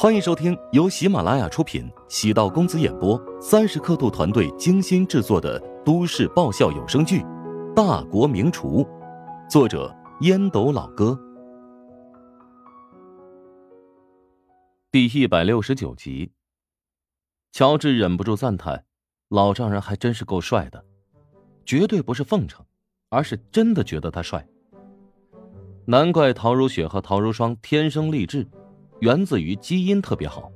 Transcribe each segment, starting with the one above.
欢迎收听由喜马拉雅出品、喜道公子演播、三十刻度团队精心制作的都市爆笑有声剧《大国名厨》，作者烟斗老哥，第一百六十九集。乔治忍不住赞叹：“老丈人还真是够帅的，绝对不是奉承，而是真的觉得他帅。难怪陶如雪和陶如霜天生丽质。”源自于基因特别好。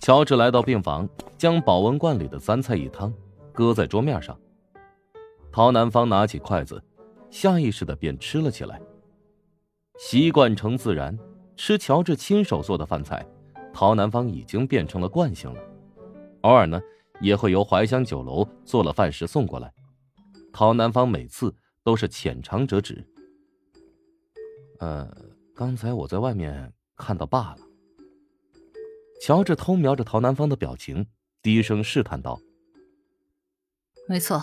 乔治来到病房，将保温罐里的三菜一汤搁在桌面上。陶南方拿起筷子，下意识的便吃了起来。习惯成自然，吃乔治亲手做的饭菜，陶南方已经变成了惯性了。偶尔呢，也会由怀香酒楼做了饭食送过来。陶南方每次都是浅尝辄止。呃。刚才我在外面看到罢了。乔治偷瞄着陶南方的表情，低声试探道：“没错，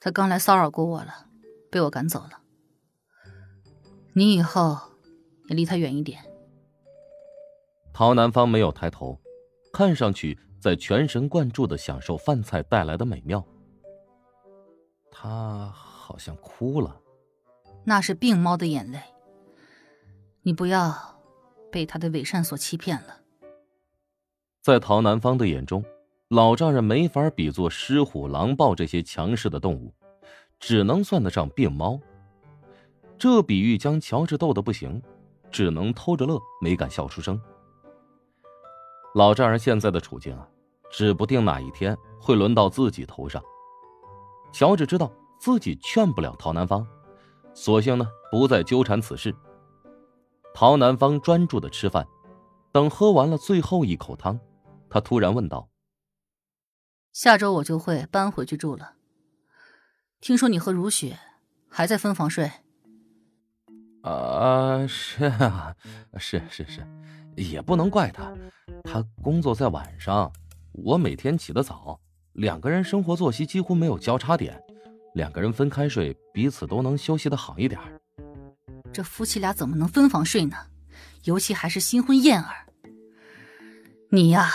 他刚来骚扰过我了，被我赶走了。你以后也离他远一点。”陶南方没有抬头，看上去在全神贯注的享受饭菜带来的美妙。他好像哭了，那是病猫的眼泪。你不要被他的伪善所欺骗了。在陶南方的眼中，老丈人没法比作狮虎狼豹这些强势的动物，只能算得上病猫。这比喻将乔治逗得不行，只能偷着乐，没敢笑出声。老丈人现在的处境啊，指不定哪一天会轮到自己头上。乔治知道自己劝不了陶南方，索性呢不再纠缠此事。陶南方专注的吃饭，等喝完了最后一口汤，他突然问道：“下周我就会搬回去住了。听说你和如雪还在分房睡？”“啊，是啊，是是是，也不能怪他，他工作在晚上，我每天起得早，两个人生活作息几乎没有交叉点，两个人分开睡，彼此都能休息的好一点。”这夫妻俩怎么能分房睡呢？尤其还是新婚燕尔。你呀，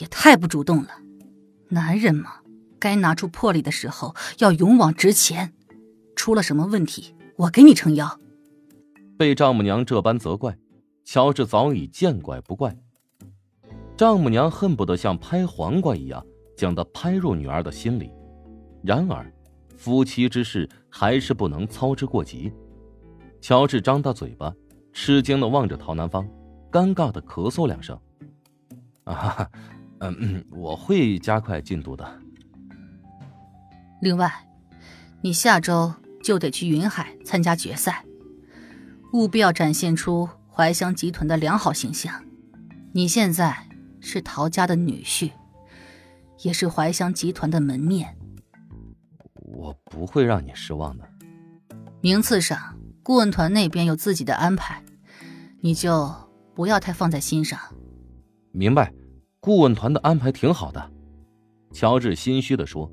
也太不主动了。男人嘛，该拿出魄力的时候要勇往直前。出了什么问题，我给你撑腰。被丈母娘这般责怪，乔治早已见怪不怪。丈母娘恨不得像拍黄瓜一样将他拍入女儿的心里。然而，夫妻之事还是不能操之过急。乔治张大嘴巴，吃惊的望着陶南方，尴尬的咳嗽两声。啊，嗯嗯，我会加快进度的。另外，你下周就得去云海参加决赛，务必要展现出怀香集团的良好形象。你现在是陶家的女婿，也是怀香集团的门面。我不会让你失望的。名次上。顾问团那边有自己的安排，你就不要太放在心上。明白，顾问团的安排挺好的。乔治心虚的说。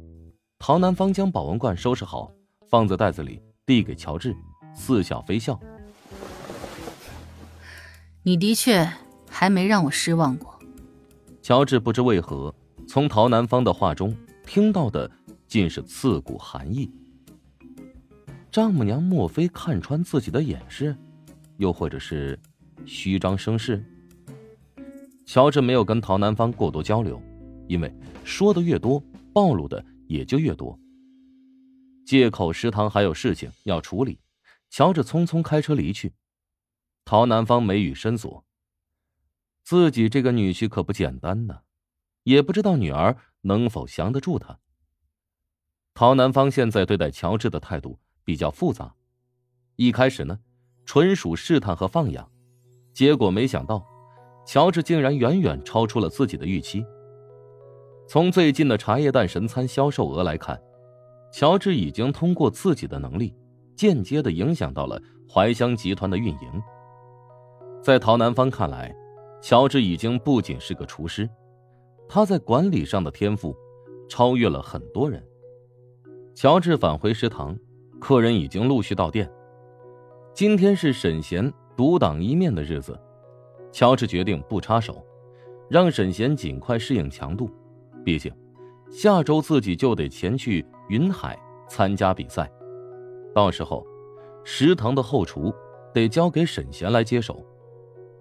陶南方将保温罐收拾好，放在袋子里，递给乔治，似笑非笑。你的确还没让我失望过。乔治不知为何，从陶南方的话中听到的尽是刺骨寒意。丈母娘莫非看穿自己的掩饰，又或者是虚张声势？乔治没有跟陶南方过多交流，因为说的越多，暴露的也就越多。借口食堂还有事情要处理，乔治匆匆开车离去。陶南方眉宇深锁，自己这个女婿可不简单呢，也不知道女儿能否降得住他。陶南方现在对待乔治的态度。比较复杂，一开始呢，纯属试探和放养，结果没想到，乔治竟然远远超出了自己的预期。从最近的茶叶蛋神餐销售额来看，乔治已经通过自己的能力，间接的影响到了怀乡集团的运营。在陶南方看来，乔治已经不仅是个厨师，他在管理上的天赋，超越了很多人。乔治返回食堂。客人已经陆续到店。今天是沈贤独当一面的日子，乔治决定不插手，让沈贤尽快适应强度。毕竟，下周自己就得前去云海参加比赛，到时候食堂的后厨得交给沈贤来接手，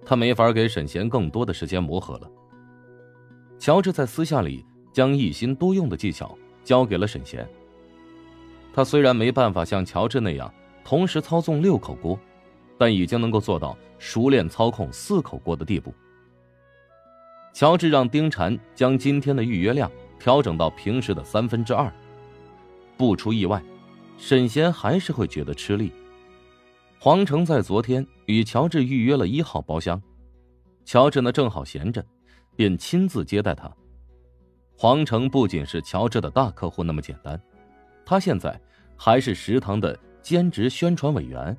他没法给沈贤更多的时间磨合了。乔治在私下里将一心多用的技巧交给了沈贤。他虽然没办法像乔治那样同时操纵六口锅，但已经能够做到熟练操控四口锅的地步。乔治让丁禅将今天的预约量调整到平时的三分之二。不出意外，沈贤还是会觉得吃力。黄成在昨天与乔治预约了一号包厢，乔治呢正好闲着，便亲自接待他。黄成不仅是乔治的大客户那么简单。他现在还是食堂的兼职宣传委员，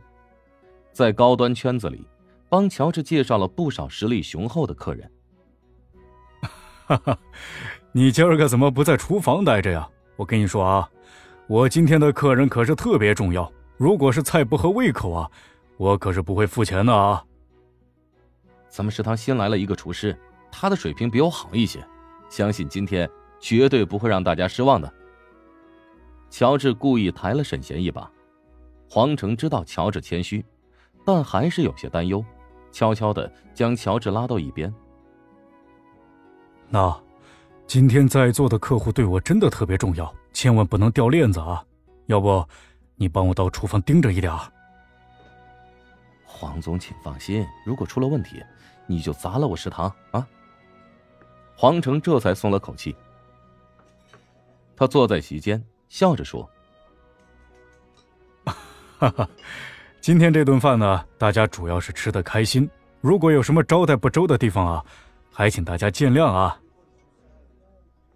在高端圈子里帮乔治介绍了不少实力雄厚的客人。哈哈，你今儿个怎么不在厨房待着呀？我跟你说啊，我今天的客人可是特别重要，如果是菜不合胃口啊，我可是不会付钱的啊。咱们食堂新来了一个厨师，他的水平比我好一些，相信今天绝对不会让大家失望的。乔治故意抬了沈贤一把，黄成知道乔治谦虚，但还是有些担忧，悄悄的将乔治拉到一边。那，今天在座的客户对我真的特别重要，千万不能掉链子啊！要不，你帮我到厨房盯着一点。黄总，请放心，如果出了问题，你就砸了我食堂啊！黄成这才松了口气。他坐在席间。笑着说：“哈哈，今天这顿饭呢，大家主要是吃的开心。如果有什么招待不周的地方啊，还请大家见谅啊。”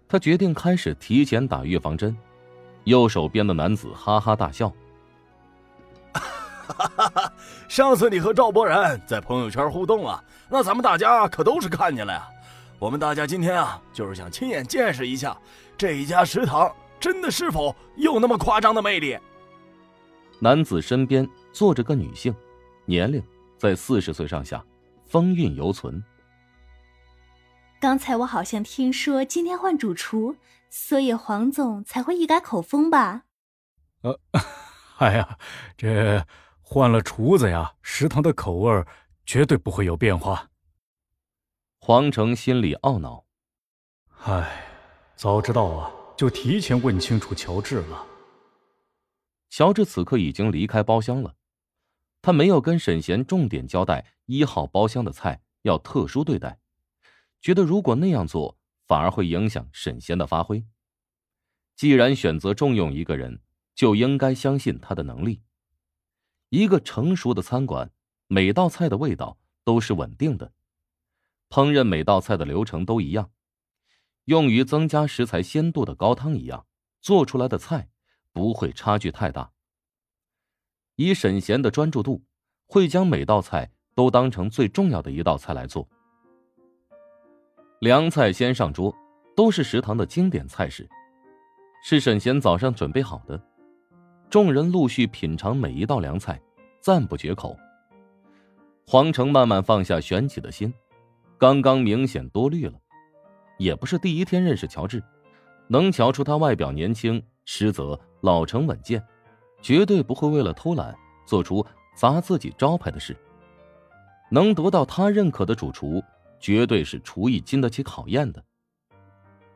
他决定开始提前打预防针。右手边的男子哈哈大笑：“哈哈哈！上次你和赵博然在朋友圈互动啊，那咱们大家可都是看见了呀。我们大家今天啊，就是想亲眼见识一下这一家食堂。”真的是否有那么夸张的魅力？男子身边坐着个女性，年龄在四十岁上下，风韵犹存。刚才我好像听说今天换主厨，所以黄总才会一改口风吧？呃，哎呀，这换了厨子呀，食堂的口味绝对不会有变化。黄成心里懊恼，唉，早知道啊。就提前问清楚乔治了。乔治此刻已经离开包厢了，他没有跟沈贤重点交代一号包厢的菜要特殊对待，觉得如果那样做反而会影响沈贤的发挥。既然选择重用一个人，就应该相信他的能力。一个成熟的餐馆，每道菜的味道都是稳定的，烹饪每道菜的流程都一样。用于增加食材鲜度的高汤一样，做出来的菜不会差距太大。以沈贤的专注度，会将每道菜都当成最重要的一道菜来做。凉菜先上桌，都是食堂的经典菜式，是沈贤早上准备好的。众人陆续品尝每一道凉菜，赞不绝口。黄成慢慢放下悬起的心，刚刚明显多虑了。也不是第一天认识乔治，能瞧出他外表年轻，实则老成稳健，绝对不会为了偷懒做出砸自己招牌的事。能得到他认可的主厨，绝对是厨艺经得起考验的。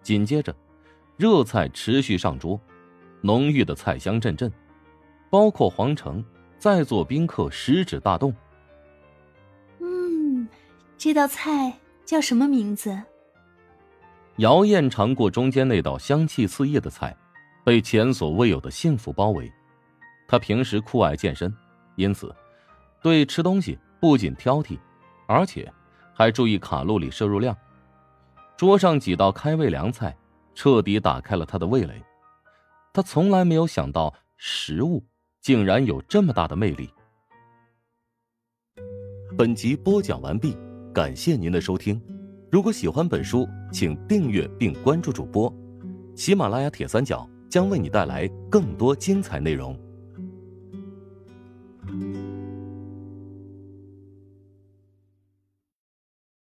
紧接着，热菜持续上桌，浓郁的菜香阵阵，包括皇城在座宾客食指大动。嗯，这道菜叫什么名字？姚燕尝过中间那道香气四溢的菜，被前所未有的幸福包围。她平时酷爱健身，因此对吃东西不仅挑剔，而且还注意卡路里摄入量。桌上几道开胃凉菜，彻底打开了她的味蕾。她从来没有想到食物竟然有这么大的魅力。本集播讲完毕，感谢您的收听。如果喜欢本书，请订阅并关注主播。喜马拉雅铁三角将为你带来更多精彩内容。